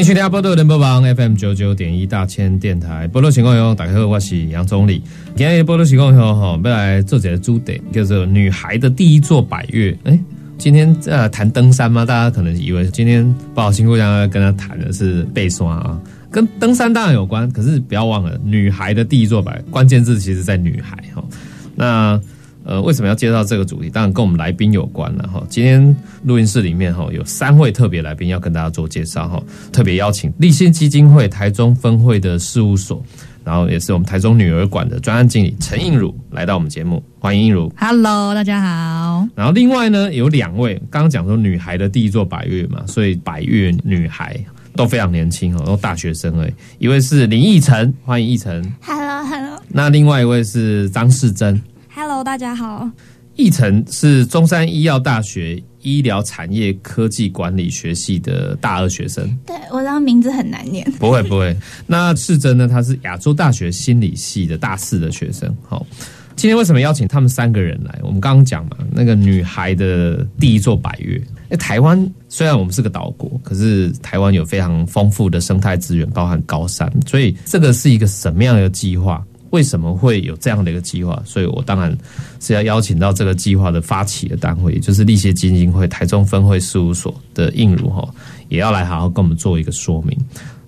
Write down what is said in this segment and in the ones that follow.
欢迎收听波多联播网 FM 九九点一大千电台。波多情况有，大家好，我是杨总理。今天波多情况有哈，要来做这个主题，叫做女孩的第一座百越。哎，今天呃谈登山吗？大家可能以为今天不好辛苦，要跟他谈的是背山啊，跟登山当然有关，可是不要忘了，女孩的第一座百，关键字其实在女孩哈。那呃，为什么要介绍这个主题？当然跟我们来宾有关了哈。今天录音室里面哈有三位特别来宾要跟大家做介绍哈，特别邀请立信基金会台中分会的事务所，然后也是我们台中女儿馆的专案经理陈映茹来到我们节目，欢迎映茹。Hello，大家好。然后另外呢有两位，刚刚讲说女孩的第一座百越嘛，所以百越女孩都非常年轻哦，都大学生哎。一位是林奕晨，欢迎奕晨。Hello，Hello，Hello，那另外一位是张世珍。大家好。奕晨是中山医药大学医疗产业科技管理学系的大二学生，对我知道名字很难念。不会不会。那世珍呢？他是亚洲大学心理系的大四的学生。好，今天为什么邀请他们三个人来？我们刚刚讲嘛，那个女孩的第一座百月。哎，台湾虽然我们是个岛国，可是台湾有非常丰富的生态资源，包含高山，所以这个是一个什么样的计划？为什么会有这样的一个计划？所以我当然是要邀请到这个计划的发起的单位，就是立协基金会台中分会事务所的应如哈，也要来好好跟我们做一个说明。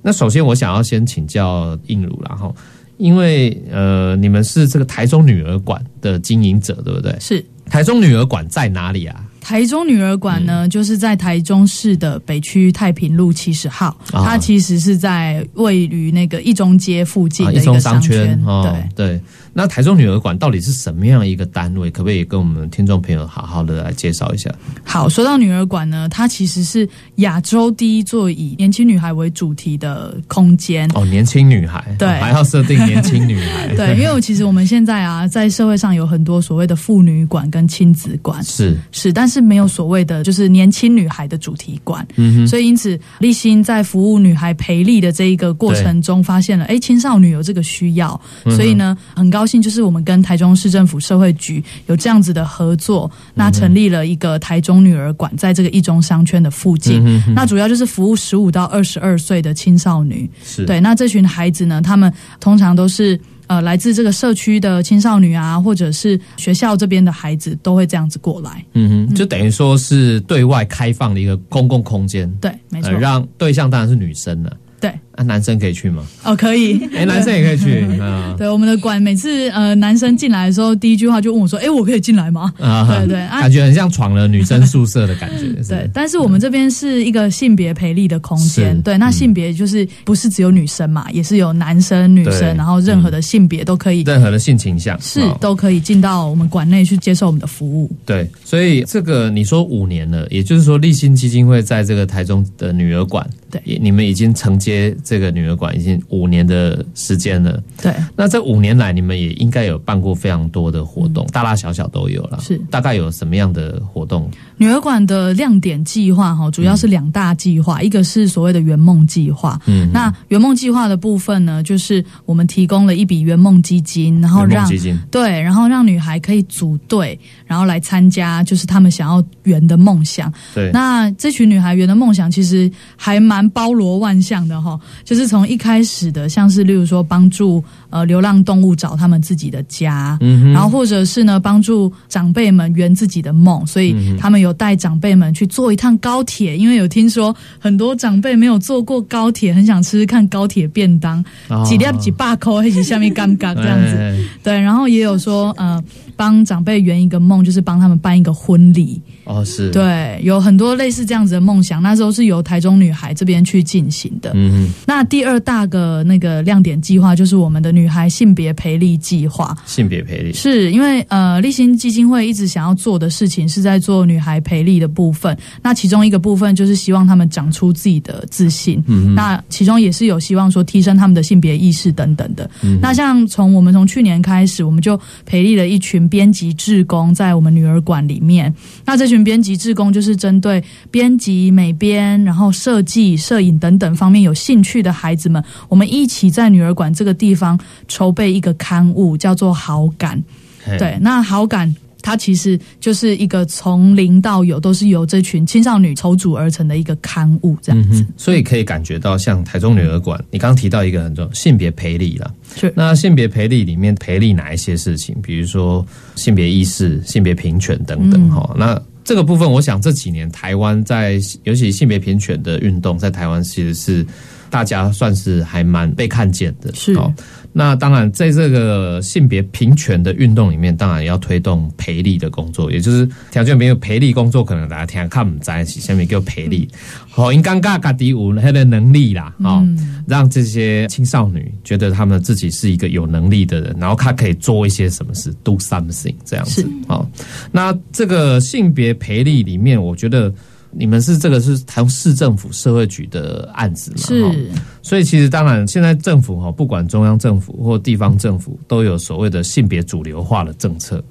那首先我想要先请教应如，然后因为呃，你们是这个台中女儿馆的经营者，对不对？是台中女儿馆在哪里啊？台中女儿馆呢，就是在台中市的北区太平路七十号，啊它其实是在位于那个一中街附近啊，的一个一中商圈。圈哦对，对。那台中女儿馆到底是什么样一个单位？可不可以跟我们听众朋友好好的来介绍一下？好，说到女儿馆呢，它其实是亚洲第一座以年轻女孩为主题的空间。哦，年轻女孩，对哦还要设定年轻女孩，对，因为其实我们现在啊，在社会上有很多所谓的妇女馆跟亲子馆，是是，但是没有所谓的就是年轻女孩的主题馆。嗯哼，所以因此，立新在服务女孩培力的这一个过程中，发现了哎，青少女有这个需要，嗯所以呢，很高兴就是我们跟台中市政府社会局有这样子的合作，那成立了一个台中女儿馆，在这个一中商圈的附近，嗯哼那主要就是服务十五到二十二岁的青少女。是对，那这群孩子呢，他们通常都是。呃，来自这个社区的青少女啊，或者是学校这边的孩子，都会这样子过来。嗯哼，就等于说是对外开放的一个公共空间，对，没错。呃，让对象当然是女生了，对，啊，男生可以去吗？哦，可以。哎，男生也可以去 啊。对，我们的馆每次呃男生进来的时候，第一句话就问我说：“哎，我可以进来吗？”啊，对对啊。感觉很像闯了女生宿舍的感觉，是对，但是我们这边是一个性别培力的空间是，对，那性别就是不是只有女生嘛，也是有男生、女生，然后任何的性别都可以，任何的性倾向是哦。都可以进到我们馆内去接受我们的服务。对，所以这个你说五年了，也就是说立新基金会在这个台中的女儿馆，对。你们已经承接这个女儿馆已经五年的时间了。对，那这五年来，你们也应该有办过非常多的活动，大大小小都有了。嗯是大概有什么样的活动？女儿馆的亮点计划哈，主要是两大计划，一个是所谓的圆梦计划。嗯，那圆梦计划的部分呢，就是我们提供了一笔圆梦基金，然后让对，然后让女孩可以组队，然后来参加，就是他们想要圆的梦想。对，那这群女孩圆的梦想其实还蛮包罗万象的哈，就是从一开始的，像是例如说帮助呃流浪动物找他们自己的家，嗯然后或者是呢帮助长辈们圆自己的梦，所以他们有带长辈们去坐一趟高铁，因为有听说很多长辈没有坐过高铁，很想吃吃看高铁便当，哦几粒几把口，一起下面尴尬这样子。哎对，然后也有说，呃，帮长辈圆一个梦，就是帮他们办一个婚礼。哦，是，对，有很多类似这样子的梦想，那时候是由台中女孩这边去进行的。嗯哼，那第二大个那个亮点计划就是我们的女孩性别培力计划，性别培力是因为呃，立新基金会一直想要做的事情是在做女孩培力的部分。那其中一个部分就是希望她们长出自己的自信，嗯那其中也是有希望说提升她们的性别意识等等的。嗯那像从我们从去年开始，我们就培力了一群编辑志工在我们女儿馆里面。那这群编辑志工就是针对编辑、美编，然后设计、摄影等等方面有兴趣的孩子们，我们一起在女儿馆这个地方筹备一个刊物，叫做《好感》。嘿对，那好感。它其实就是一个从零到有，都是由这群青少女筹组而成的一个刊物，这样子。嗯，所以可以感觉到，像台中女儿馆，你刚刚提到一个很重要性别培力啦。是那性别培力里面培力哪一些事情？比如说性别意识、性别平权等等哈、那这个部分，我想这几年台湾在尤其性别平权的运动，在台湾其实是大家算是还蛮被看见的。是哦那当然，在这个性别平权的运动里面，当然要推动培力的工作，也就是条件没有培力工作，可能大家听看不在一起，下面叫培力。好，因尴尬嘎迪有他的能力啦，哦，让这些青少女觉得他们自己是一个有能力的人，然后他可以做一些什么事，do something 这样子是。好，那这个性别培力里面，我觉得。你们是这个是台中市政府社会局的案子嘛？哈是所以其实当然，现在政府哈，不管中央政府或地方政府，都有所谓的性别主流化的政策。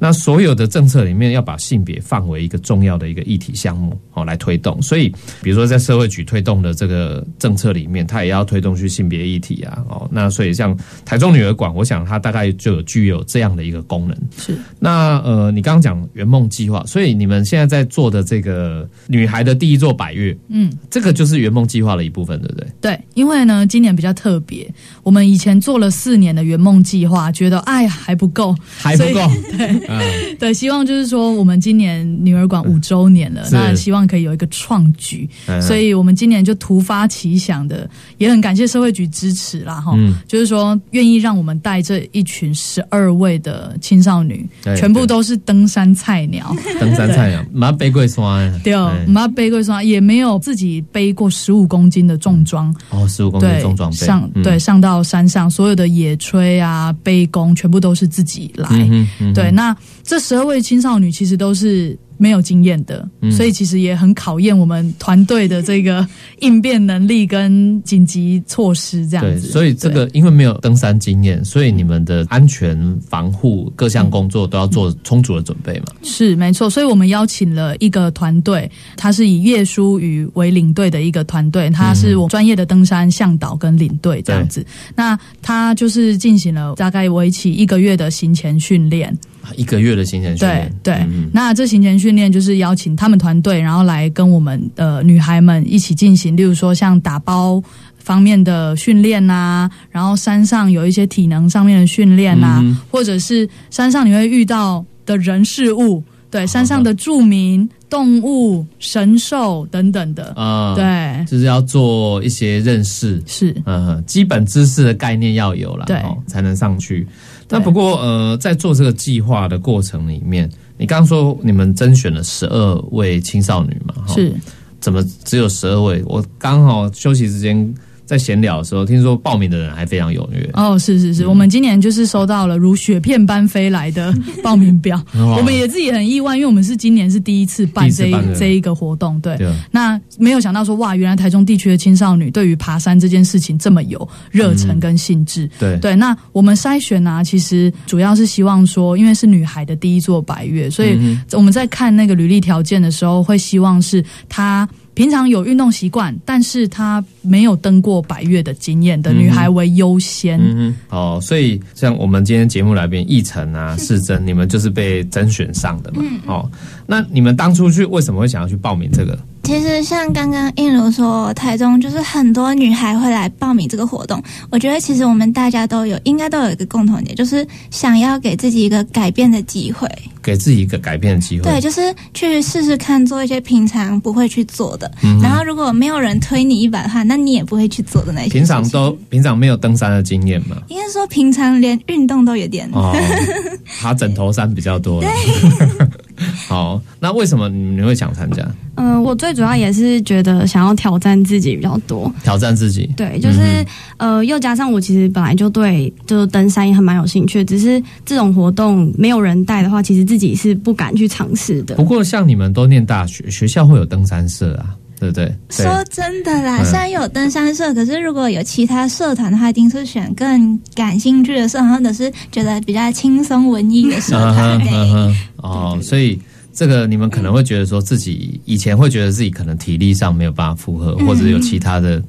那所有的政策里面，要把性别放为一个重要的一个议题项目哦来推动。所以，比如说在社会局推动的这个政策里面，它也要推动去性别议题啊哦。那所以像台中女儿馆，我想它大概就有具有这样的一个功能。是那呃，你刚刚讲圆梦计划，所以你们现在在做的这个女孩的第一座百月，嗯，这个就是圆梦计划的一部分，对不对？对，因为呢，今年比较特别，我们以前做了四年的圆梦计划，觉得哎呀还不够，还不够，对嗯，对，希望就是说我们今年女儿馆五周年了，那希望可以有一个创举，嗯。所以我们今年就突发奇想的，也很感谢社会局支持啦，哈、嗯。就是说愿意让我们带这一群十二位的青少女，全部都是登山菜鸟，登山菜鸟，马背贵山，对，我哎们要背过山也没有自己背过十五公斤的重装，哦，十五公斤对，重装备，上嗯。对上到山上，所有的野炊啊、背弓全部都是自己来。对，那这十二位青少女其实都是没有经验的，嗯所以其实也很考验我们团队的这个应变能力跟紧急措施这样对，子。所以这个因为没有登山经验，所以你们的安全防护各项工作都要做充足的准备嘛。是没错，所以我们邀请了一个团队，他是以叶舒宇为领队的一个团队，他是我专业的登山向导跟领队这样子。那他就是进行了大概为期一个月的行前训练。一个月的行前训对练，对，嗯那这行前训练就是邀请他们团队，然后来跟我们呃女孩们一起进行，例如说像打包方面的训练呐，然后山上有一些体能上面的训练呐，嗯。或者是山上你会遇到的人事物，对，山上的著名动物、神兽等等的，啊，，对，就是要做一些认识，是。嗯，基本知识的概念要有了，对。哦，才能上去。那不过呃，在做这个计划的过程里面，你刚刚说你们甄选了十二位青少女嘛？哈是。怎么只有十二位？我刚好休息时间在闲聊的时候，听说报名的人还非常踊跃。哦，是是嗯。是，我们今年就是收到了如雪片般飞来的 报名表，我们也自己很意外，因为我们是今年是第一次办这这一个活动，对。那没有想到说，哇，原来台中地区的青少女对于爬山这件事情这么有热忱跟兴致。对。对，那我们筛选呢、其实主要是希望说，因为是女孩的第一座白月，所以嗯我们在看那个履历条件的时候，会希望是她平常有运动习惯，但是她没有登过百越的经验的女孩为优先。嗯嗯，哦，所以像我们今天节目来宾奕晨啊、世珍，你们就是被甄选上的嘛？哦，那你们当初去为什么会想要去报名这个？其实像刚刚映如说，台中就是很多女孩会来报名这个活动。我觉得其实我们大家都有，应该都有一个共同点，就是想要给自己一个改变的机会。给自己一个改变的机会。对，就是去试试看做一些平常不会去做的。嗯然后如果没有人推你一把的话，那你也不会去做的那些。平常都平常没有登山的经验嘛？应该说平常连运动都有点。哦，爬枕头山比较多。好，那为什么你会想参加？嗯、我最主要也是觉得想要挑战自己比较多。挑战自己？对，就是、呃，又加上我其实本来就对就是登山也很蛮有兴趣，只是这种活动没有人带的话，其实自己是不敢去尝试的不。过像你们都念大学，学校会有登山社啊，对不对？对说真的啦，嗯虽然有登山社，可是如果有其他社团的话，一定是选更感兴趣的社团，或者是觉得比较轻松文艺的社嗯团。哦，所以这个你们可能会觉得说自己以前会觉得自己可能体力上没有办法负荷，嗯或者有其他的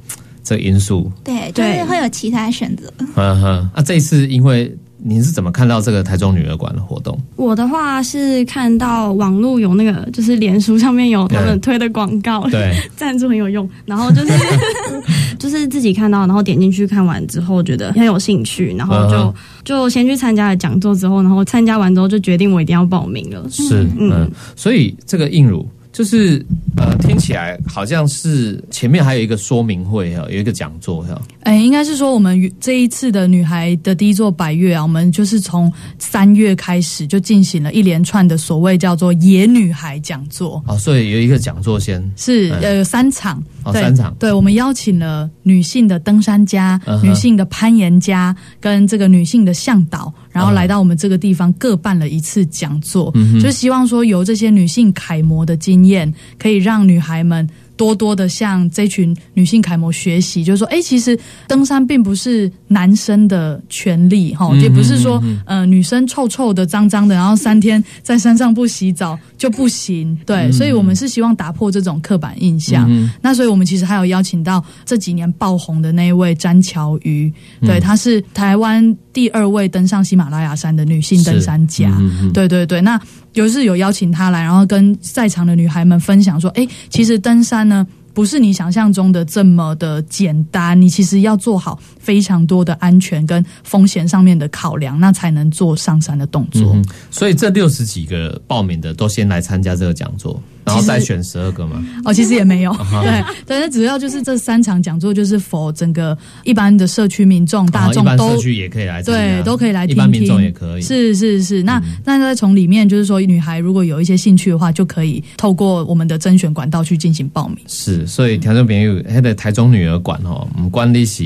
这个因素，对，就是会有其他选择。嗯哼。那这一次因为你是怎么看到这个台中女儿馆的活动？我的话是看到网络有那个，就是脸书上面有他们推的广告，对，赞助很有用。然后就是 就是自己看到，然后点进去看完之后，觉得很有兴趣，然后就、就先去参加了讲座之后，然后参加完之后就决定我一定要报名了。是，嗯，所以这个映乳就是呃，听起来好像是前面还有一个说明会哈，有一个讲座哈，哎，应该是说我们这一次的女孩的第一座百月啊，我们就是从三月开始就进行了一连串的所谓叫做野女孩讲座。哦，所以有一个讲座先，是嗯。呃有三场，对哦三场。对，我们邀请了女性的登山家、女性的攀岩家跟这个女性的向导，然后嗯来到我们这个地方各办了一次讲座，就是希望说由这些女性楷模的经验，可以让女孩们。多多的向这群女性楷模学习，就是说，哎，其实登山并不是男生的权利，哈、嗯也不是说嗯女生臭臭的、脏脏的，然后三天在山上不洗澡就不行。对，嗯所以我们是希望打破这种刻板印象。嗯那所以我们其实还有邀请到这几年爆红的那一位詹乔瑜，对，嗯她是台湾第二位登上喜马拉雅山的女性登山家。对对对，那就是有邀请他来，然后跟在场的女孩们分享说，哎，其实登山呢。不是你想象中的这么的简单，你其实要做好非常多的安全跟风险上面的考量，那才能做上山的动作。所以这六十几个报名的都先来参加这个讲座，然后再选十二个嘛。哦，其实也没有，对对，那主要就是这三场讲座就是否整个一般的社区民众大众都社区也可以来对都可以来听听，一般民众也可以。是是是，那、嗯那再从里面就是说，女孩如果有一些兴趣的话，就可以透过我们的甄选管道去进行报名。是，所以听众朋友，那个台中女儿馆哦，我们管理是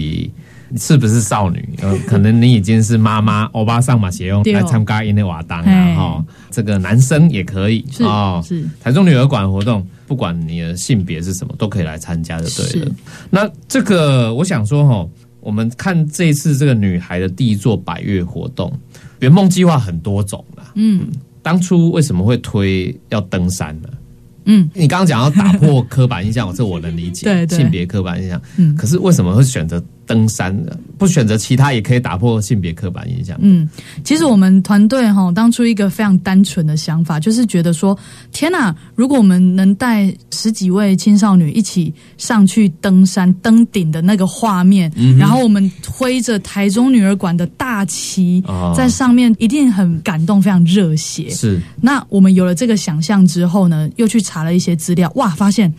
是不是少女？呃，可能你已经是妈妈、欧巴桑嘛，协用来参加因内瓦当嘿啊，哈，这个男生也可以是、哦。是，台中女儿馆活动，不管你的性别是什么，都可以来参加的，对了。那这个，我想说哈，我们看这一次这个女孩的第一座百月活动，圆梦计划很多种啦。嗯当初为什么会推要登山呢？嗯，你刚刚讲要打破刻板印象，这我能理解，对对性别刻板印象。嗯可是为什么会选择登山的？不选择其他也可以打破性别刻板印象。嗯，其实我们团队哈当初一个非常单纯的想法，就是觉得说，天哪，如果我们能带十几位青少女一起上去登山登顶的那个画面，嗯然后我们挥着台中女儿馆的大旗、哦在上面，一定很感动，非常热血。是那我们有了这个想象之后呢，又去查了一些资料，哇，发现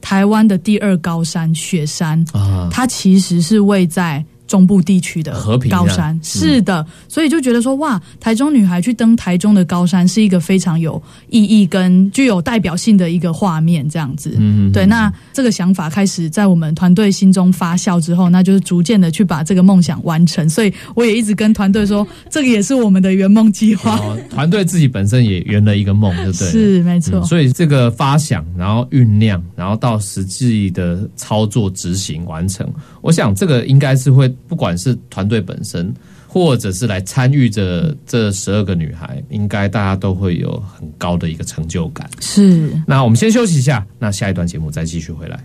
台湾的第二高山雪山，啊，它其实是位在中部地区的和平啊高山，嗯是的，所以就觉得说，哇，台中女孩去登台中的高山是一个非常有意义跟具有代表性的一个画面，这样子。嗯对，那这个想法开始在我们团队心中发酵之后，那就是逐渐的去把这个梦想完成。所以我也一直跟团队说，这个也是我们的圆梦计划。哦，团队自己本身也圆了一个梦，对不对？是没错、嗯所以这个发想，然后酝酿，然后到实际的操作、执行、完成，我想这个应该是会，不管是团队本身，或者是来参与着这十二个女孩，应该大家都会有很高的一个成就感。是。那我们先休息一下，那下一段节目再继续回来。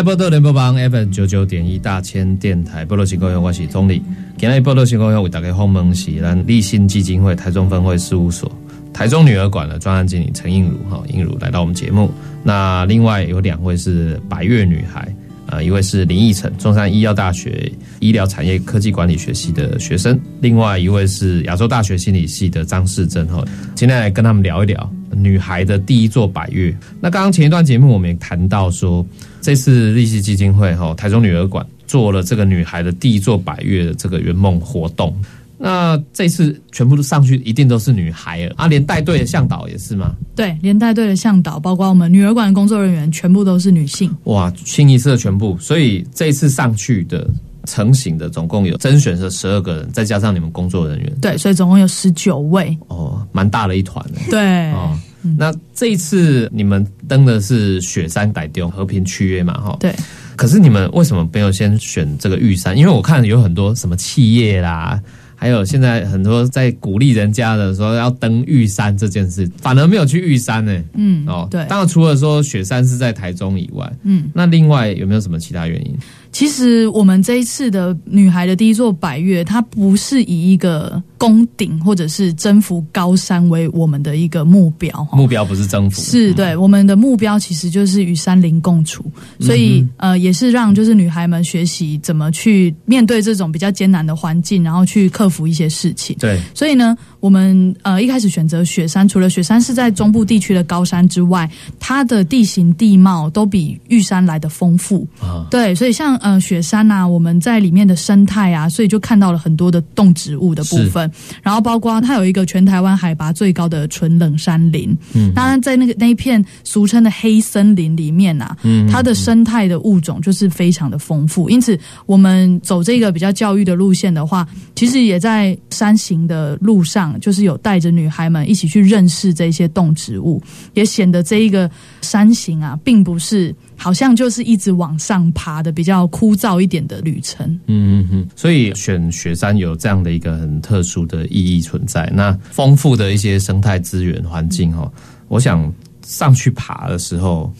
欢迎大家波多联播网 FM 九九点一大千电台波多情况我是钟理。今天波多情况为大家访问是咱立信基金会台中分会事务所台中女儿馆的专案经理陈映如哈，映如来到我们节目。那另外有两位是白月女孩。呃，一位是林奕晨，中山医药大学医疗产业科技管理学系的学生，另外一位是亚洲大学心理系的张世珍哈。今天来跟他们聊一聊女孩的第一座百月。那刚刚前一段节目我们也谈到说，这次利息基金会哈台中女儿馆做了这个女孩的第一座百月的这个圆梦活动。那这次全部都上去，一定都是女孩儿啊，连带队的向导也是吗？对，连带队的向导，包括我们女儿馆的工作人员，全部都是女性。哇，清一色全部，所以这一次上去的成型的总共有甄选是十二个人，再加上你们工作人员，对，所以总共有十九位。哦，蛮大的一团的。对，哦，那这一次你们登的是雪山傣丢和平区约嘛？哈，对。可是你们为什么没有先选这个玉山？因为我看有很多什么企业啦。还有现在很多在鼓励人家的说要登玉山这件事，反而没有去玉山呢、嗯，哦，对。当然除了说雪山是在台中以外，嗯，那另外有没有什么其他原因？其实我们这一次的女孩的第一座百越，它不是以一个攻顶或者是征服高山为我们的一个目标，目标不是征服，是对我们的目标其实就是与山林共处，所以、呃也是让就是女孩们学习怎么去面对这种比较艰难的环境，然后去克服一些事情。对，所以呢，我们呃一开始选择雪山，除了雪山是在中部地区的高山之外，它的地形地貌都比玉山来的丰富。啊，对，所以像呃雪山呐、我们在里面的生态啊，所以就看到了很多的动植物的部分，然后包括它有一个全台湾海拔最高的纯冷山林，嗯。当然在那个那一片俗称的黑森林里面呐、嗯它的生态的物种就是非常的丰富，因此我们走这个比较教育的路线的话，其实也在山行的路上，就是有带着女孩们一起去认识这些动植物，也显得这一个山行啊，并不是好像就是一直往上爬的比较枯燥一点的旅程。嗯嗯嗯，所以选雪山有这样的一个很特殊的意义存在。那丰富的一些生态资源环境哦，我想上去爬的时候，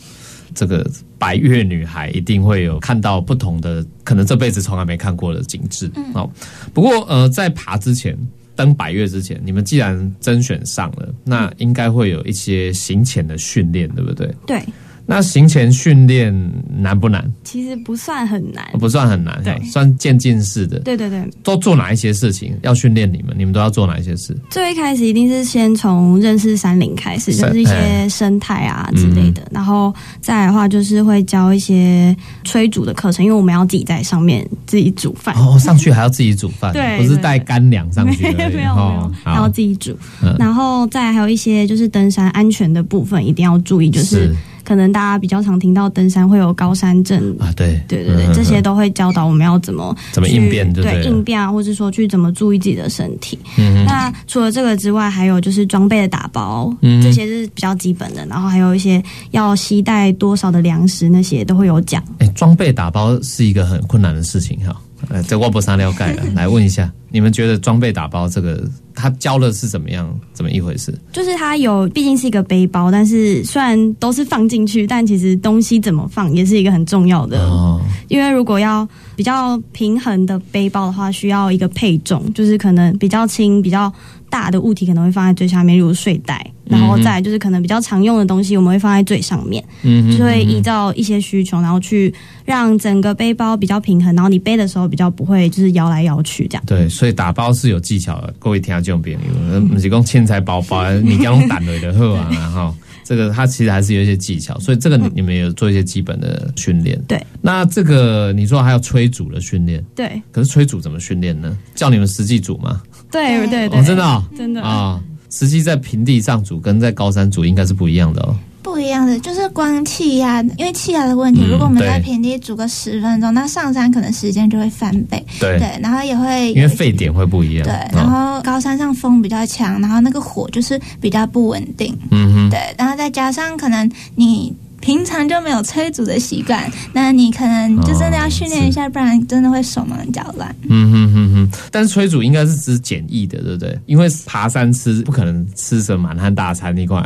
这个白月女孩一定会有看到不同的，可能这辈子从来没看过的景致。哦，不过呃，在爬之前。登百越之前，你们既然甄选上了，那应该会有一些行前的训练，对不对？对，那行前训练难不难？其实不算很难。不算很难，对算渐进式的。对对对，都做哪一些事情要训练你们？你们都要做哪一些事？最一开始一定是先从认识山林开始，就是一些生态啊之类的，然后再来的话就是会教一些炊煮的课程，因为我们要自己在上面自己煮饭。哦，上去还要自己煮饭，对不是带干粮上去而已。没有没有，哦还要自己煮嗯。然后再来还有一些就是登山安全的部分一定要注意，就是是可能大家比较常听到登山会有高山症。啊，对对对对，嗯这些都会教导我们要怎么怎么应变就对对应变啊，或者说去怎么注意自己的身体。嗯那除了这个之外，还有就是装备的打包，嗯这些是比较基本的。然后还有一些要携带多少的粮食，那些都会有讲。哎，装备打包是一个很困难的事情哈。呃，这我不三了解了，来问一下，你们觉得装备打包这个，他教的是怎么样，怎么一回事？就是它有，毕竟是一个背包，但是虽然都是放进去，但其实东西怎么放也是一个很重要的。哦，因为如果要比较平衡的背包的话，需要一个配重，就是可能比较轻、比较大的物体可能会放在最下面，例如睡袋，然后再就是可能比较常用的东西，我们会放在最上面，嗯就会依照一些需求，然后去让整个背包比较平衡，然后你背的时候比较不会就是摇来摇去这样。对，所以打包是有技巧的，各位听下这种朋友，呃不是讲千财包包，你刚用胆雷的喝完了哈。这个它其实还是有一些技巧，所以这个你你们有做一些基本的训练。对，那这个你说还有催煮的训练，对可是催煮怎么训练呢？叫你们实际煮吗？对对对，哦，真的哦真的啊，实际在平地上煮跟在高山煮应该是不一样的哦。不一样的，就是光气压，因为气压的问题，嗯如果我们在平地煮个十分钟，那上山可能时间就会翻倍。对，对，然后也会因为沸点会不一样。对，哦然后高山上风比较强，然后那个火就是比较不稳定。嗯哼，对，然后再加上可能你平常就没有催煮的习惯，那你可能就真的要训练一下，不然真的会手忙脚乱。嗯哼哼哼。但是催煮应该是指简易的，对不对？因为爬山吃不可能吃什么满汉大餐，那块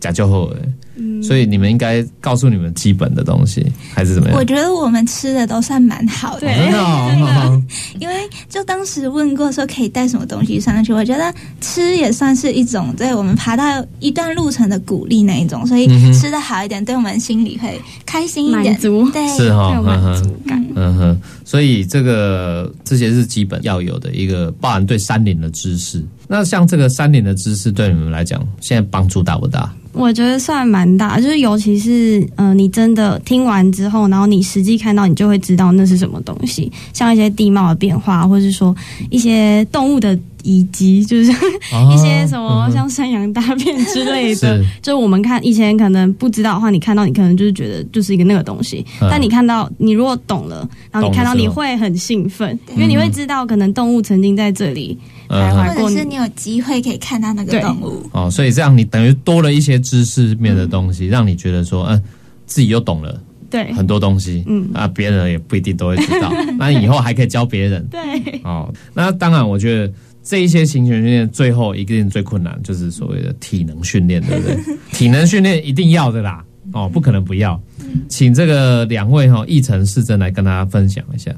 假就后哎，嗯所以你们应该告诉你们基本的东西，还是怎么样？我觉得我们吃的都算蛮好的，对真的哦，因为就当时问过说可以带什么东西上去，我觉得吃也算是一种对我们爬到一段路程的鼓励那一种，所以吃的好一点，对我们心里会开心一点满。足对，是哈，有满嗯哼足感。嗯哼，所以这个这些是基本要有的一个，包含对山林的知识。那像这个三年的知识，对你们来讲，现在帮助大不大？我觉得算蛮大，就是尤其是呃，你真的听完之后，然后你实际看到，你就会知道那是什么东西，像一些地貌的变化，或者是说一些动物的遗迹，就是一些什么像山羊大便之类的。就是。就我们看以前可能不知道的话，你看到你可能就是觉得就是一个那个东西，嗯。但你看到你如果懂了，然后你看到你会很兴奋，因为你会知道可能动物曾经在这里嗯徘徊过或者是你有机会可以看到那个动物。哦，所以这样你等于多了一些知识面的东西，让你觉得说，嗯，自己又懂了对。很多东西，嗯。啊，别人也不一定都会知道，那以后还可以教别人。对。哦，那当然，我觉得这一些行拳训练最后一定最困难，就是所谓的体能训练，对不对？体能训练一定要的啦，哦，不可能不要。请这个两位哈、义成、世珍来跟大家分享一下，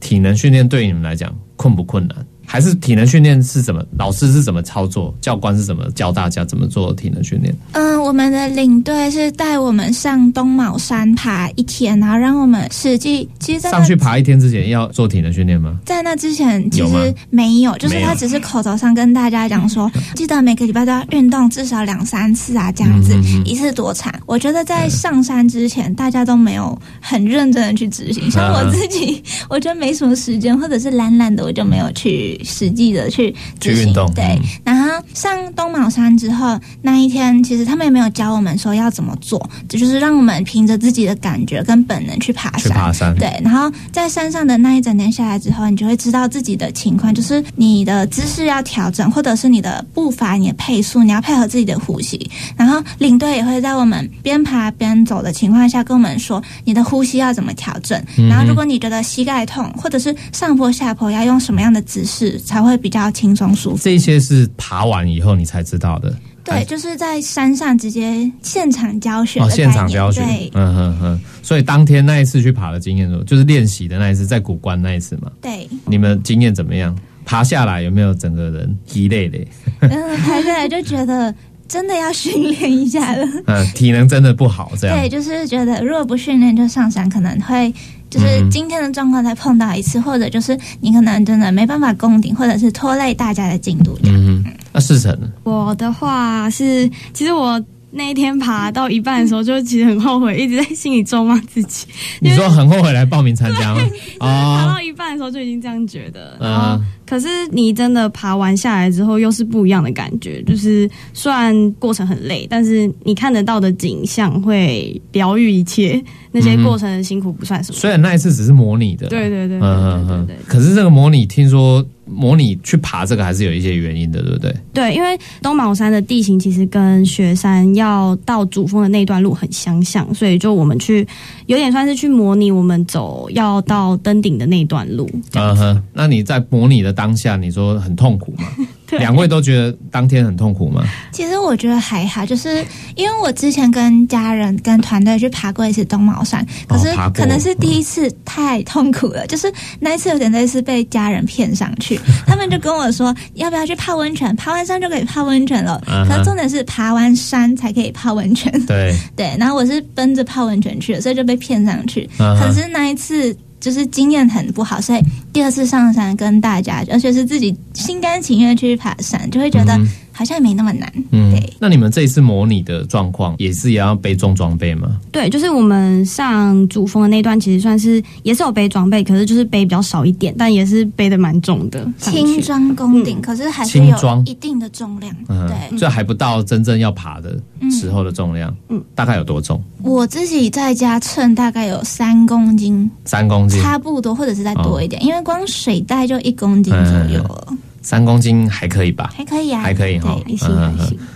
体能训练对你们来讲困不困难？还是体能训练是怎么？老师是怎么操作？教官是怎么教大家怎么做体能训练？嗯，我们的领队是带我们上东卯山爬一天，然后让我们实际，其实在上去爬一天之前要做体能训练吗？在那之前其实没有，就是他只是口头上跟大家讲说，记得每个礼拜都要运动至少两三次啊，这样子、一次多长？我觉得在上山之前，大家都没有很认真的去执行。像我自己，我觉得没什么时间，或者是懒懒的，我就没有去实际的去。去运动对嗯，然后上东卯山之后，那一天其实他们也没有教我们说要怎么做，这就是让我们凭着自己的感觉跟本能去爬去山。爬山？对，然后在山上的那一整天下来之后，你就会知道自己的情况，就是你的姿势要调整，或者是你的步伐、你的配速，你要配合自己的呼吸。然后领队也会在我们边爬边走的情况下跟我们说，你的呼吸要怎么调整。嗯然后如果你觉得膝盖痛，或者是上坡下坡要用什么样的姿势才会比较轻松舒服。这些是爬完以后你才知道的。对，就是在山上直接现场教学哦，现场教学对，嗯哼哼。所以当天那一次去爬的经验，就是练习的那一次，在古关那一次嘛。对，你们经验怎么样？爬下来有没有整个人疲累的？嗯，爬下来就觉得真的要训练一下了。嗯，体能真的不好，这样对，就是觉得如果不训练就上山，可能会就是嗯今天的状况再碰到一次，或者就是你可能真的没办法攻顶，或者是拖累大家的进度这样。嗯哼，那世成呢？我的话是，其实我那一天爬到一半的时候，就其实很后悔，一直在心里咒骂自己。你说很后悔来报名参加吗？爬啊到，一半的时候就已经这样觉得，嗯然后可是你真的爬完下来之后，又是不一样的感觉。就是虽然过程很累，但是你看得到的景象会疗愈一切，那些过程的辛苦不算什么。虽然那一次只是模拟的，对对对对嗯嗯嗯对对对。可是这个模拟，听说模拟去爬这个还是有一些原因的，对不对？对，因为东茅山的地形其实跟雪山要到主峰的那段路很相像，所以就我们去有点算是去模拟我们走要到登顶的那段路。嗯哼，那你在模拟的当下，你说很痛苦吗？对两位都觉得当天很痛苦吗？其实我觉得还好，就是因为我之前跟家人、跟团队去爬过一次东毛山，可是可能是第一次太痛苦了，就是那一次有点类似被家人骗上去，他们就跟我说要不要去泡温泉，爬完山就可以泡温泉了。可是重点是爬完山才可以泡温泉，对，对。然后我是奔着泡温泉去的，所以就被骗上去。可是那一次。就是经验很不好，所以第二次上山跟大家，而且是自己心甘情愿去爬山，就会觉得好像也没那么难。嗯对，那你们这一次模拟的状况也是也要背重装备吗？对，就是我们上主峰的那段，其实算是也是有背装备，可是就是背比较少一点，但也是背的蛮重的。轻装攻顶，嗯可是还是有一定的重量。嗯，对，这还不到真正要爬的时候的重量，嗯嗯，大概有多重？我自己在家称大概有三公斤，三公斤，差不多，或者是再多一点，哦因为光水袋就一公斤左右了，三公斤还可以吧？还可以啊，还可以哈。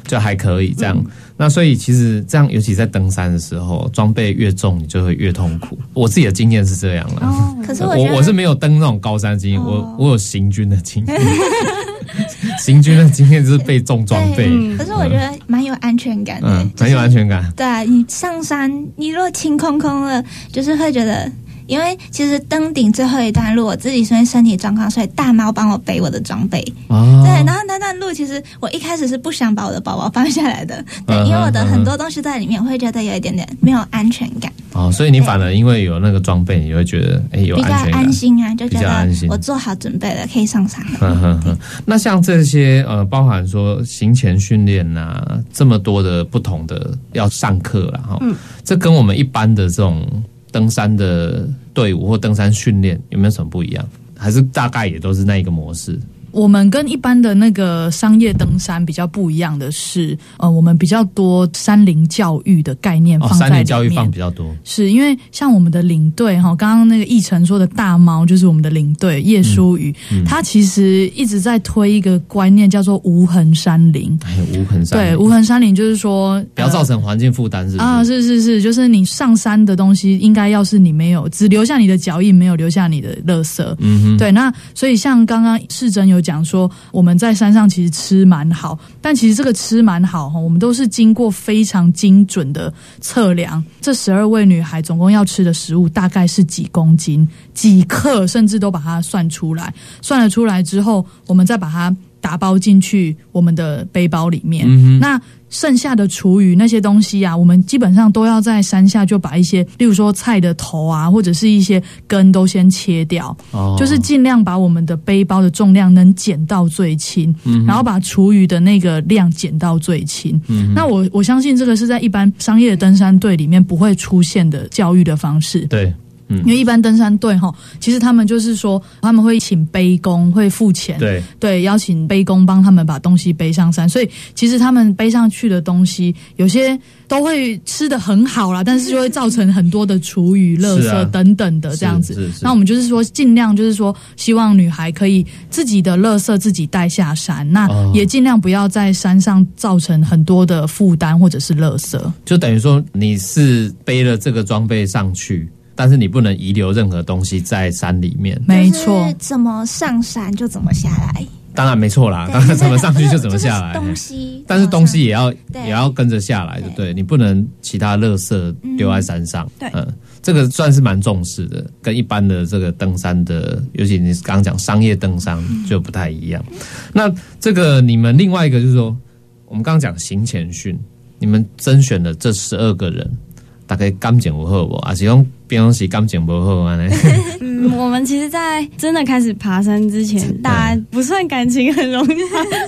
就还可以这样。那所以其实这样，尤其在登山的时候，装备越重，你就会越痛苦。我自己的经验是这样了。哦可是我我我是没有登那种高山经验，我哦我有行军的经验。行军的经验就是被重装备，可是我觉得蛮有安全感的，嗯，就是很有安全感。对啊，你上山，你如果清空空了，就是会觉得，因为其实登顶最后一段路，我自己因为身体状况，所以大猫帮我背我的装备。哦，对，然后那段路其实我一开始是不想把我的包包放下来的，对，嗯因为我的很多东西在里面，我会觉得有一点点没有安全感，哦，所以你反而因为有那个装备，你会觉得哎有比较安全感安。心啊，就觉得我做好准备了，可以上山了。哼哼哼，那像这些呃，包含说行前训练呐，这么多的不同的要上课了，哈、嗯这跟我们一般的这种登山的队伍或登山训练有没有什么不一样？还是大概也都是那一个模式？我们跟一般的那个商业登山比较不一样的是，呃，我们比较多山林教育的概念哦，放在里面。山林教育放比较多，是因为像我们的领队哈，刚刚那个奕晨说的大猫就是我们的领队叶舒雨，嗯他其实一直在推一个观念叫做无痕山林。哎，无痕山对，无痕山林就是说不要造成环境负担，是不是？啊，是是是，就是你上山的东西，应该要是你没有只留下你的脚印，没有留下你的垃圾。嗯哼，对，那所以像刚刚世珍有讲说，我们在山上其实吃蛮好，但其实这个吃蛮好哈，我们都是经过非常精准的测量，这十二位女孩总共要吃的食物大概是几公斤、几克，甚至都把它算出来。算了出来之后，我们再把它打包进去我们的背包里面。那剩下的厨余那些东西啊，我们基本上都要在山下就把一些，例如说菜的头啊，或者是一些根都先切掉，哦。就是尽量把我们的背包的重量能减到最轻，嗯然后把厨余的那个量减到最轻。嗯那我我相信这个是在一般商业的登山队里面不会出现的教育的方式。对，因为一般登山队哈，其实他们就是说他们会请背工，会付钱，对，对，邀请背工帮他们把东西背上山，所以其实他们背上去的东西，有些都会吃的很好啦，但是就会造成很多的厨余、垃圾等等的这样子。那我们就是说，尽量就是说，希望女孩可以自己的垃圾自己带下山，那哦。也尽量不要在山上造成很多的负担或者是垃圾。就等于说你是背了这个装备上去，但是你不能遗留任何东西在山里面。没错，怎么上山就怎么下来，当然没错啦，对当然怎么上去就怎么 下来。就是东西，但是东西也要也要跟着下来，对不对？你不能其他垃圾丢在山上。对嗯，这个算是蛮重视的，跟一般的这个登山的，尤其你刚刚讲商业登山就不太一样。那这个你们另外一个就是说，我们刚刚讲行前训，你们甄选的这十二个人，大概感情不好不？还是用平常时感情不好啊？呢？嗯，我们其实，在真的开始爬山之前，大家不算感情很容易，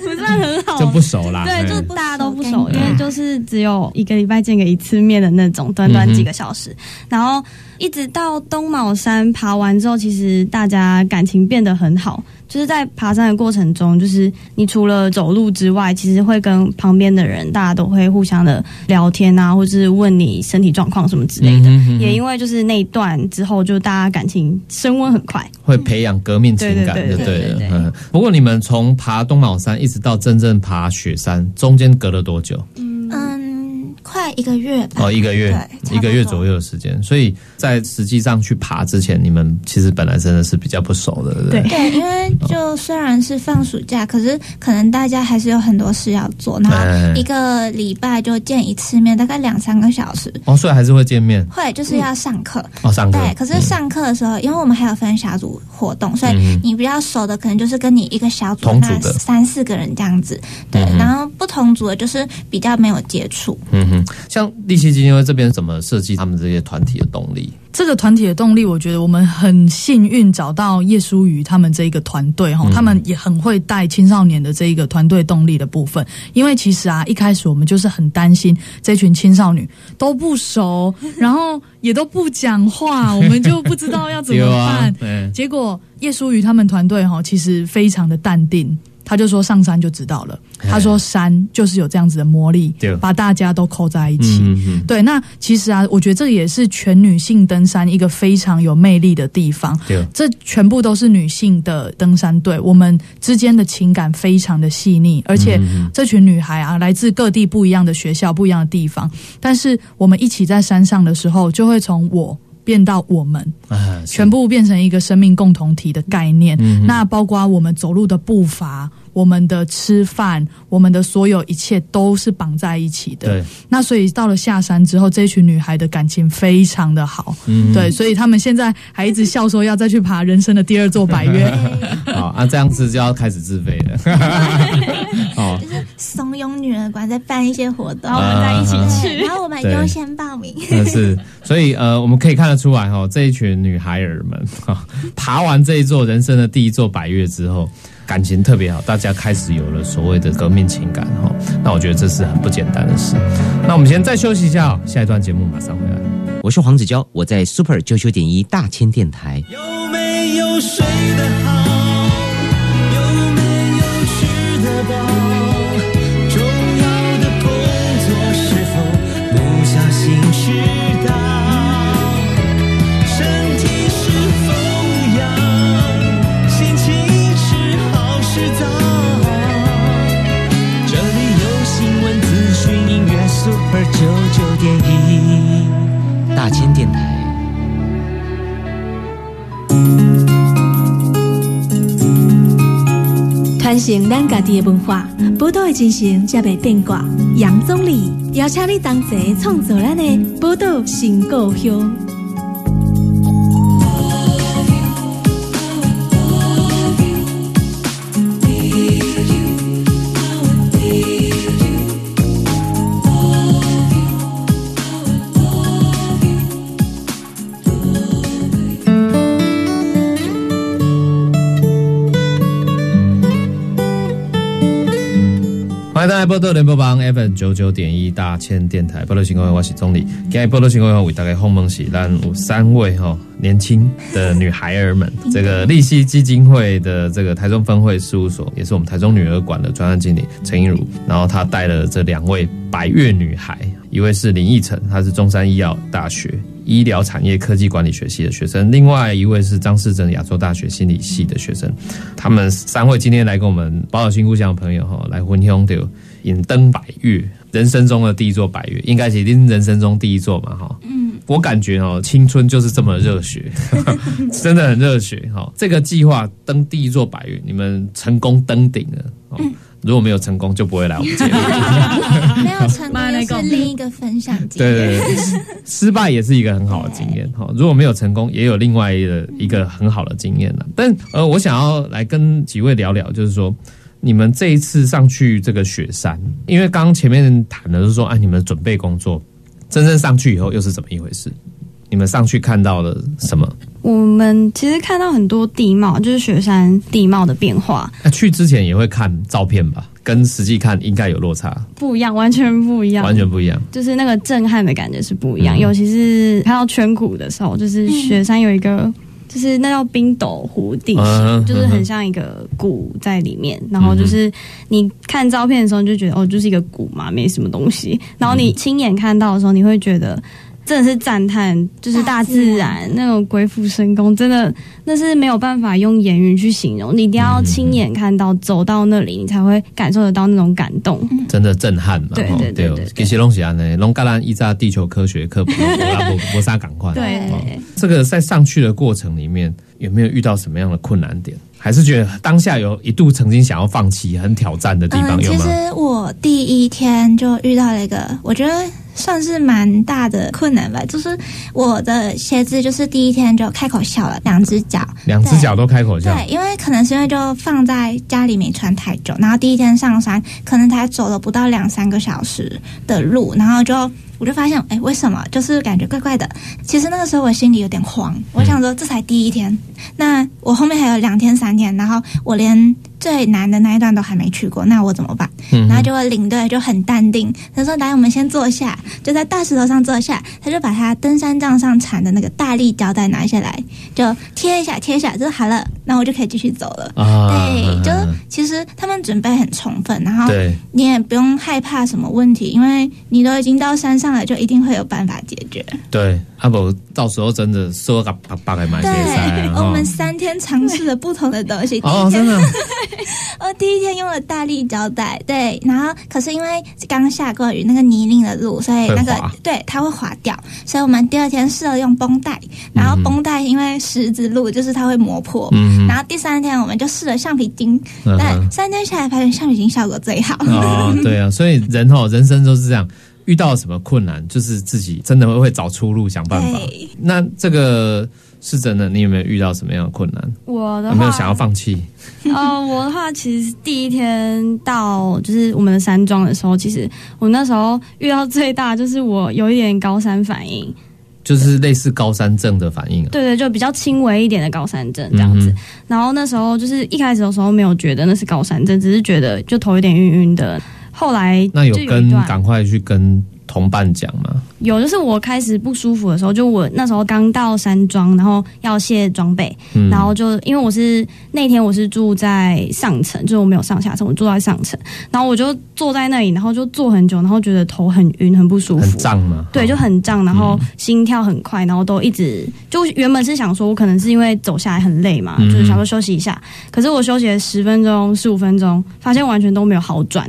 不算很好，就不熟啦。对，就嗯大家都不不熟，因为就是只有一个礼拜见个一次面的那种，短短几个小时。然后一直到东卯山爬完之后，其实大家感情变得很好。就是在爬山的过程中，就是你除了走路之外，其实会跟旁边的人，大家都会互相的聊天啊，或是问你身体状况什么之类的。嗯哼哼也因为就是那一段之后，就大家感情升温很快。会培养革命情感，就对了。不过你们从爬东卯山一直到真正爬雪山，中间隔了多久？嗯，快一个月吧。哦，一个月，一个月左右的时间。所以在实际上去爬之前，你们其实本来真的是比较不熟的，对对？因为就虽然是放暑假，可是可能大家还是有很多事要做，然哎后一个礼拜就见一次面，大概两三个小时。哦，所以还是会见面会就是要上课，哦，上课。对。可是上课的时候，因为我们还有分小组活动，所以嗯你比较熟的可能就是跟你一个小组那同组的三四个人这样子，对。嗯然后不同组的就是比较没有接触，嗯哼，像立气基金会这边怎么设计他们这些团体的动力？这个团体的动力，我觉得我们很幸运找到叶舒瑜他们这一个团队哈，嗯他们也很会带青少年的这一个团队动力的部分。因为其实啊，一开始我们就是很担心这群青少女都不熟，然后也都不讲话，我们就不知道要怎么办 啊。，结果叶舒瑜他们团队哈，其实非常的淡定。他就说上山就知道了，他说山就是有这样子的魔力，把大家都扣在一起。嗯嗯对，那其实啊，我觉得这也是全女性登山一个非常有魅力的地方。对，这全部都是女性的登山队，我们之间的情感非常的细腻，而且嗯这群女孩啊，来自各地不一样的学校、不一样的地方，但是我们一起在山上的时候，就会从我。变到我们，啊，全部变成一个生命共同体的概念。嗯那包括我们走路的步伐，我们的吃饭，我们的所有一切都是绑在一起的。对，那所以到了下山之后，这群女孩的感情非常的好，嗯对，所以他们现在还一直笑说要再去爬人生的第二座百岳。好啊，这样子就要开始自费了。哦，怂恿女儿馆在办一些活动，然后我们再一起然后我们对优先报名。真的是，所以呃，我们可以看得出来哈、哦，这一群女孩儿们哈、爬完这一座人生的第一座百岳之后，感情特别好，大家开始有了所谓的革命情感哈、那我觉得这是很不简单的事。那我们先再休息一下、哦，下一段节目马上回来。我是黄子佼，我在 Super 九九点一大千电台。有没有睡得好？有没有吃得饱？九九点一。大千电台。传承咱家己的文化，宝岛的精神才袂变卦。杨总理邀请你同齐创作咱的宝岛新故乡。欢迎大家波多联播帮 FM 九九点一大千电台波多情况我是钟理。今天波多情况为大家轰梦喜，让有三位哈、年轻的女孩儿们，这个利息基金会的这个台中分会事务所，也是我们台中女儿馆的专案经理陈映如，然后她带了这两位白月女孩，一位是林奕晨，她是中山医药大学。医疗产业科技管理学系的学生，另外一位是张世珍亚洲大学心理系的学生。他们三位今天来跟我们保岛新故乡的朋友哈，来分享的引登百越，人生中的第一座百越，应该是一定人生中第一座嘛哈。嗯，我感觉哦，青春就是这么热血，真的很热血哈。这个计划登第一座百越，你们成功登顶了。哦如果没有成功，就不会来我们节目。没有成功又是另一个分享经对验。对对，失败也是一个很好的经验哈。如果没有成功，也有另外一个一个很好的经验了。但呃，我想要来跟几位聊聊，就是说你们这一次上去这个雪山，因为刚刚前面谈的是说，哎，你们的准备工作，真正上去以后又是怎么一回事？你们上去看到了什么？我们其实看到很多地貌，就是雪山地貌的变化那去之前也会看照片吧，跟实际看应该有落差，不一样，完全不一样，完全不一样。就是那个震撼的感觉是不一样。嗯尤其是看到圈谷的时候，就是雪山有一个。就是那叫冰斗湖地形，嗯就是很像一个谷在里面，然后就是你看照片的时候，你就觉得哦，就是一个谷嘛，没什么东西。然后你亲眼看到的时候，你会觉得真的是赞叹，就是大自然那种鬼斧神工，真的那是没有办法用言语去形容，你一定要亲眼看到，走到那里，你才会感受得到那种感动。真的震撼嘛？对吼对对对对其实拢是安尼，拢甲咱依照地球科学课本无无无啥赶快。对哦这个在上去的过程里面，有没有遇到什么样的困难点？还是觉得当下有一度曾经想要放弃、很挑战的地方，嗯，有吗？其实我第一天就遇到了一个，我觉得算是蛮大的困难吧，就是我的鞋子就是第一天就开口笑了，两只脚。两只脚都开口笑，对，因为可能是因为就放在家里没穿太久，然后第一天上山，可能才走了不到两三个小时的路，然后就我就发现，哎，为什么就是感觉怪怪的？其实那个时候我心里有点慌，我想说这才第一天，那我后面还有两天三天，然后我连最难的那一段都还没去过，那我怎么办？嗯然后就会领队就很淡定，他说：“来，我们先坐下，就在大石头上坐下。”他就把他登山杖上缠的那个大力胶带拿下来，就贴一下，贴一下，就好了。那我就可以继续走了。啊对，就是其实他们准备很充分，然后你也不用害怕什么问题，因为你都已经到山上了，就一定会有办法解决。对，阿伯到时候真的说个叭叭给买鞋塞对，我们三天尝试了不同的东西。哦，真的，我 第一天用了大力胶带，对，然后可是因为刚下过雨，那个泥泞的路，所以那个对它会滑掉，所以我们第二天试了用绷带，然后绷带因为石子路就是它会磨破，然后第三天我们就试了橡皮筋，嗯但三天下来发现橡皮筋效果最好。哦，对啊，所以人哦，人生都是这样，遇到什么困难，就是自己真的会找出路，想办法。那这个是真的，你有没有遇到什么样的困难？我的话，有没有想要放弃？呃，我的话，其实第一天到就是我们的山庄的时候，其实我那时候遇到最大就是我有一点高山反应，就是类似高山症的反应啊。对对，就比较轻微一点的高山症这样子。嗯然后那时候就是一开始的时候没有觉得那是高山症，只是觉得就头有点晕晕的。后来那有跟赶快去跟同伴讲吗？有，就是我开始不舒服的时候，就我那时候刚到山庄，然后要卸装备，嗯然后就因为我是那天我是住在上层，就是我没有上下层，我住在上层，然后我就坐在那里，然后就坐很久，然后觉得头很晕，很不舒服，很胀吗？对，就很胀，然后心跳很快，然后都一直就原本是想说，我可能是因为走下来很累嘛，嗯就是想说休息一下。可是我休息了十分钟、十五分钟，发现完全都没有好转。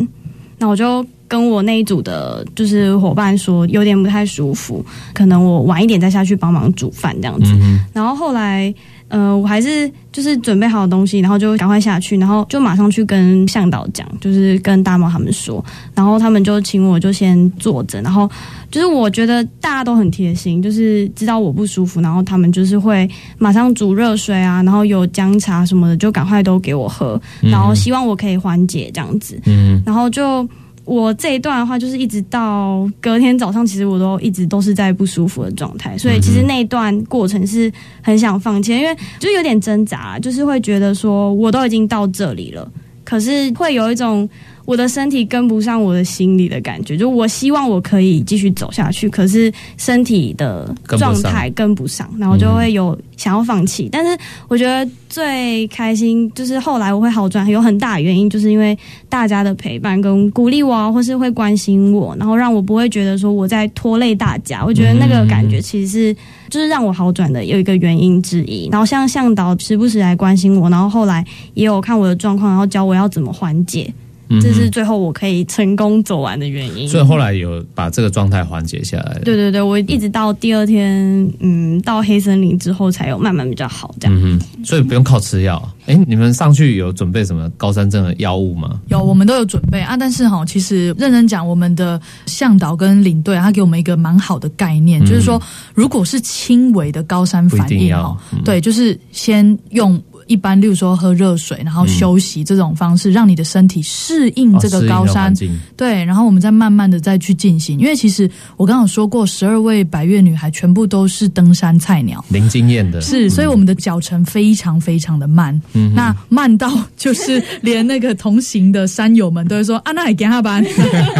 那我就跟我那一组的，就是伙伴说，有点不太舒服，可能我晚一点再下去帮忙煮饭这样子。嗯然后后来，呃，我还是就是准备好东西，然后就赶快下去，然后就马上去跟向导讲，就是跟大猫他们说，然后他们就请我就先坐着，然后就是我觉得大家都很贴心，就是知道我不舒服，然后他们就是会马上煮热水啊，然后有姜茶什么的，就赶快都给我喝，然后希望我可以缓解这样子，嗯然后就。我这一段的话，就是一直到隔天早上，其实我都一直都是在不舒服的状态，所以其实那一段过程是很想放弃，因为就有点挣扎，就是会觉得说我都已经到这里了，可是会有一种我的身体跟不上我的心理的感觉，就我希望我可以继续走下去，可是身体的状态跟不上，然后就会有想要放弃。但是我觉得最开心就是后来我会好转，有很大的原因就是因为大家的陪伴跟鼓励我啊，或是会关心我，然后让我不会觉得说我在拖累大家。我觉得那个感觉其实是就是让我好转的有一个原因之一。然后像向导时不时来关心我，然后后来也有看我的状况，然后教我要怎么缓解。嗯这是最后我可以成功走完的原因。所以后来有把这个状态缓解下来。对对对，我一直到第二天，嗯，到黑森林之后才有慢慢比较好这样。嗯哼，所以不用靠吃药。哎，你们上去有准备什么高山症的药物吗？有，我们都有准备啊。但是哈，其实认真讲，我们的向导跟领队啊，他给我们一个蛮好的概念，就是说，如果是轻微的高山反应哈，嗯对，就是先用。一般，例如说喝热水，然后休息这种方式，让你的身体适应这个高山。对，然后我们再慢慢的再去进行。因为其实我刚刚有说过，十二位白月女孩全部都是登山菜鸟，零经验的。是，所以我们的脚程非常非常的慢，嗯那慢到就是连那个同行的山友们都会说啊，那还给他班。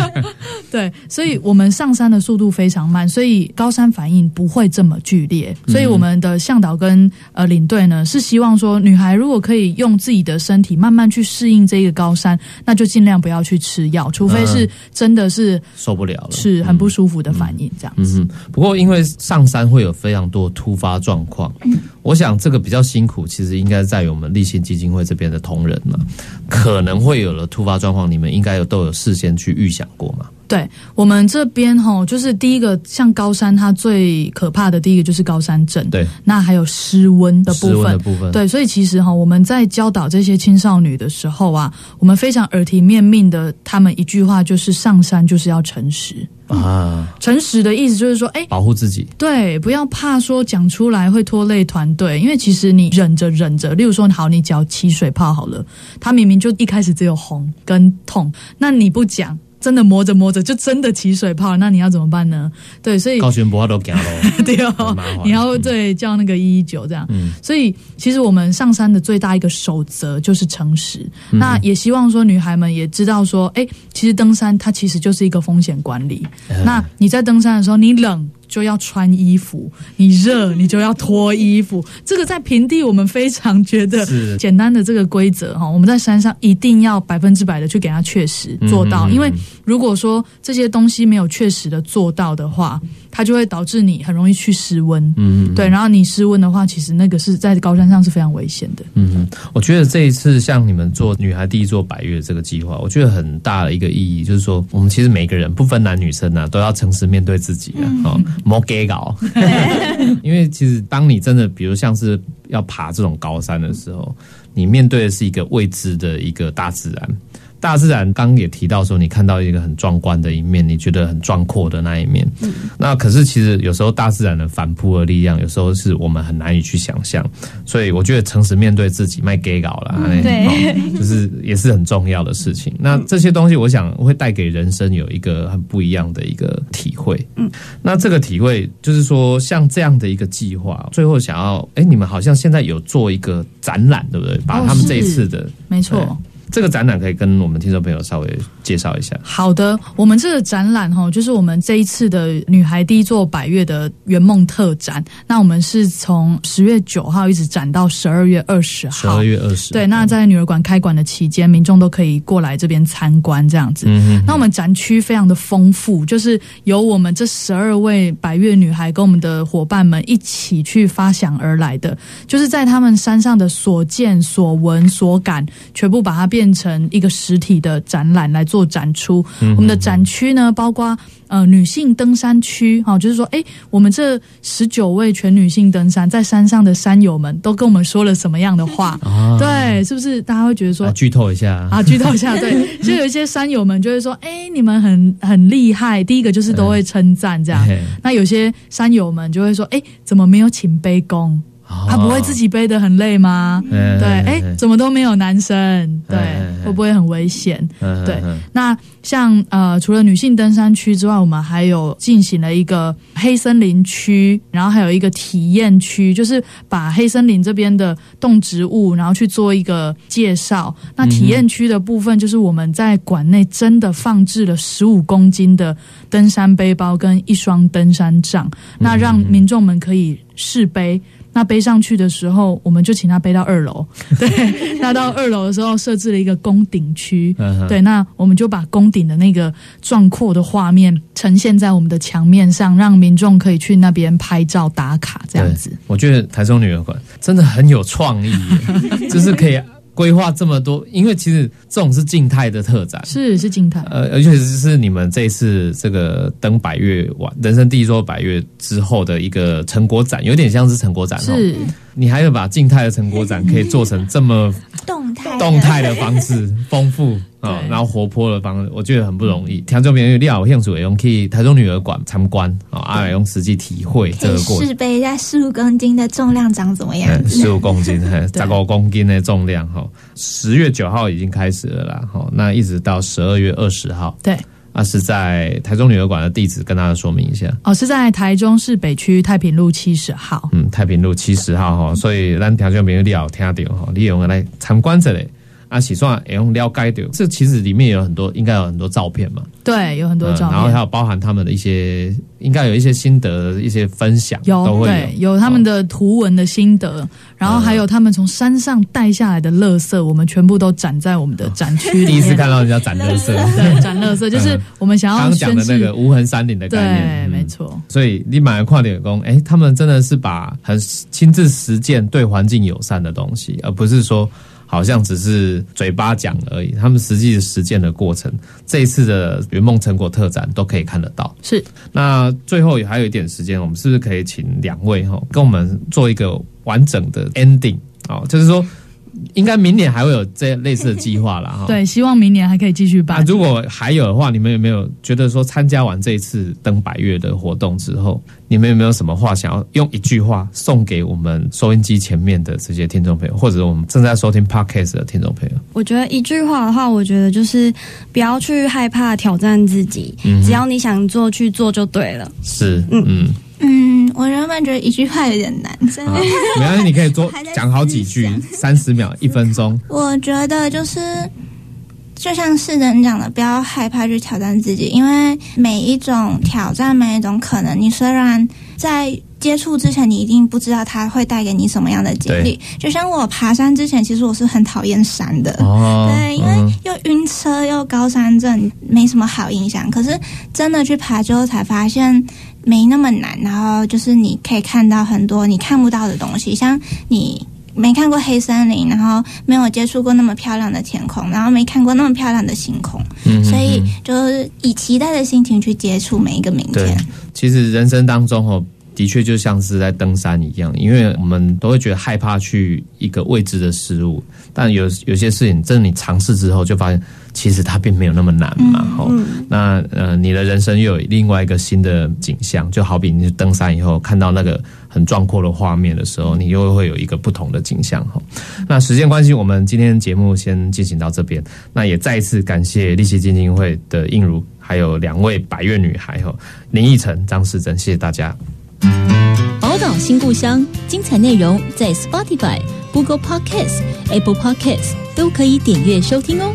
对，所以我们上山的速度非常慢，所以高山反应不会这么剧烈。所以我们的向导跟呃领队呢是希望说，女孩如果可以用自己的身体慢慢去适应这个高山，那就尽量不要去吃药，除非是真的是受不了了，是很不舒服的反应这样子。嗯哼，不过因为上山会有非常多突发状况，我想这个比较辛苦，其实应该在于我们立信基金会这边的同仁嘛，可能会有了突发状况，你们应该有都有事先去预想过嘛？对我们这边哈，就是第一个，像高山，它最可怕的第一个就是高山症。对，那还有失温的部失温分。的部分，对，所以其实哈，我们在教导这些青少女的时候啊，我们非常耳提面命的，他们一句话就是上山就是要诚实。啊，诚实的意思就是说，哎，保护自己，对，不要怕说讲出来会拖累团队，因为其实你忍着忍着，例如说，好，你脚起水泡好了，他明明就一开始只有红跟痛，那你不讲。真的磨着磨着就真的起水泡了，那你要怎么办呢？对，所以高悬博都讲喽，对哦 你要对叫那个一一九这样。嗯所以其实我们上山的最大一个守则就是诚实。嗯那也希望说女孩们也知道说，哎，其实登山它其实就是一个风险管理。嗯那你在登山的时候，你冷。就要穿衣服，你热你就要脱衣服。这个在平地我们非常觉得简单的这个规则哈，我们在山上一定要百分之百的去给它确实做到，嗯嗯嗯因为如果说这些东西没有确实的做到的话，它就会导致你很容易去失温。嗯，对，然后你失温的话，其实那个是在高山上是非常危险的。嗯，我觉得这一次像你们做女孩第一座百越这个计划，我觉得很大的一个意义就是说，我们其实每个人不分男女生啊，都要诚实面对自己啊，哦，莫 gay 搞。因为其实当你真的比如像是要爬这种高山的时候，你面对的是一个未知的一个大自然。大自然刚刚也提到说，你看到一个很壮观的一面，你觉得很壮阔的那一面。那可是其实有时候大自然的反扑的力量，有时候是我们很难以去想象。所以我觉得诚实面对自己，卖 gay 搞了，哎对哦就是也是很重要的事情。那这些东西，我想会带给人生有一个很不一样的一个体会。嗯，那这个体会就是说，像这样的一个计划，最后想要，哎，你们好像现在有做一个展览，对不对？把他们这一次的没错。对这个展览可以跟我们听众朋友稍微介绍一下。好的，我们这个展览哈，就是我们这一次的女孩第一座百越的圆梦特展。那我们是从十月九号一直展到十二月二十号。十二月二十，对，那在女儿馆开馆的期间，民众都可以过来这边参观这样子。嗯哼那我们展区非常的丰富，就是由我们这十二位百越女孩跟我们的伙伴们一起去发想而来的，就是在他们山上的所见所闻所感，全部把它变成一个实体的展览来做展出。我们的展区呢，包括呃女性登山区，哈、就是说，哎，我们这十九位全女性登山在山上的山友们都跟我们说了什么样的话？啊对，是不是大家会觉得说啊，剧透一下啊，剧透一下，对，就有一些山友们就会说，哎、你们很很厉害。第一个就是都会称赞这样，嘿那有些山友们就会说，哎、怎么没有请背公？他不会自己背得很累吗？嗯对，哎、怎么都没有男生？对嗯，会不会很危险？对那像呃，除了女性登山区之外，我们还有进行了一个黑森林区，然后还有一个体验区，就是把黑森林这边的动植物，然后去做一个介绍。那体验区的部分，就是我们在馆内真的放置了十五公斤的登山背包跟一双登山杖，那让民众们可以试背。那背上去的时候，我们就请他背到二楼。对，那到二楼的时候设置了一个宫顶区。对，那我们就把宫顶的那个壮阔的画面呈现在我们的墙面上，让民众可以去那边拍照打卡，这样子。我觉得台中女儿馆真的很有创意耶，就是可以规划这么多，因为其实这种是静态的特展。是是静态，呃，而且是你们这一次这个登百越完人生第一座百越之后的一个成果展，有点像是成果展哦。是你还有把静态的成果展可以做成这么动态动态的方式，丰富啊、对然后活泼的方式，我觉得很不容易。听众朋友，你有兴趣也用去台中女儿馆参观啊，啊，用实际体会这个过程试。背一下十五公斤的重量长怎么样子？十五公斤，嘿十五公斤的重量哈。十月九号已经开始了啦，哈，那一直到十二月二十号，对。啊，是在台中女儿馆的地址，跟大家说明一下。哦，是在台中市北区太平路七十号。嗯，太平路七十号哈，所以咱听众朋友你也有听到哈，你用来参观这里啊，洗算也用了解的，这其实里面有很多，应该有很多照片嘛，对，有很多照嗯然后还。有包含他们的一些，应该有一些心得、一些分享，都有会对有。他们的图文的心得，然后还有他们从山上带下来的垃圾，我们全部都展在我们的展区。第一次看到人家展乐色，对展垃圾，就是我们想要讲的那个无痕山林的概念，对，嗯。没错。所以你买了跨点工，哎，他们真的是把很亲自实践对环境友善的东西，而不是说好像只是嘴巴讲而已。他们实际实践的过程，这一次的圆梦成果特展都可以看得到。是那最后也还有一点时间，我们是不是可以请两位哈跟我们做一个完整的 ending 哦？就是说，应该明年还会有这类似的计划了。哈。对，希望明年还可以继续啊，办。如果还有的话，你们有没有觉得说参加完这一次登百月的活动之后，你们有没有什么话想要用一句话送给我们收音机前面的这些听众朋友，或者我们正在收听 podcast 的听众朋友？我觉得一句话的话，我觉得就是不要去害怕挑战自己，嗯只要你想做去做就对了。是，嗯嗯，嗯，我原本觉得一句话有点难，真的啊。，没关系，你可以多 讲好几句思，三十秒、一分钟。我觉得就是，就像世人讲的，不要害怕去挑战自己，因为每一种挑战，每一种可能，你虽然在接触之前，你一定不知道它会带给你什么样的经历。就像我爬山之前，其实我是很讨厌山的，哦，对，因为嗯又晕车又高山症，没什么好印象。可是真的去爬之后，才发现没那么难。然后就是你可以看到很多你看不到的东西，像你。没看过黑森林，然后没有接触过那么漂亮的天空，然后没看过那么漂亮的星空，嗯所以嗯就是以期待的心情去接触每一个明天。，其实人生当中哦，的确就像是在登山一样，因为我们都会觉得害怕去一个未知的事物，但有有些事情，真的你尝试之后，就发现其实它并没有那么难嘛。吼、那呃，你的人生又有另外一个新的景象，就好比你登山以后看到那个很壮阔的画面的时候，你又会有一个不同的景象。哈，那时间关系，我们今天节目先进行到这边。那也再一次感谢立奇基金会的映如，还有两位百越女孩哈，林奕晨、张世珍，谢谢大家。宝岛新故乡，精彩内容在 Spotify、Google Podcasts、Apple Podcasts 都可以点阅收听哦。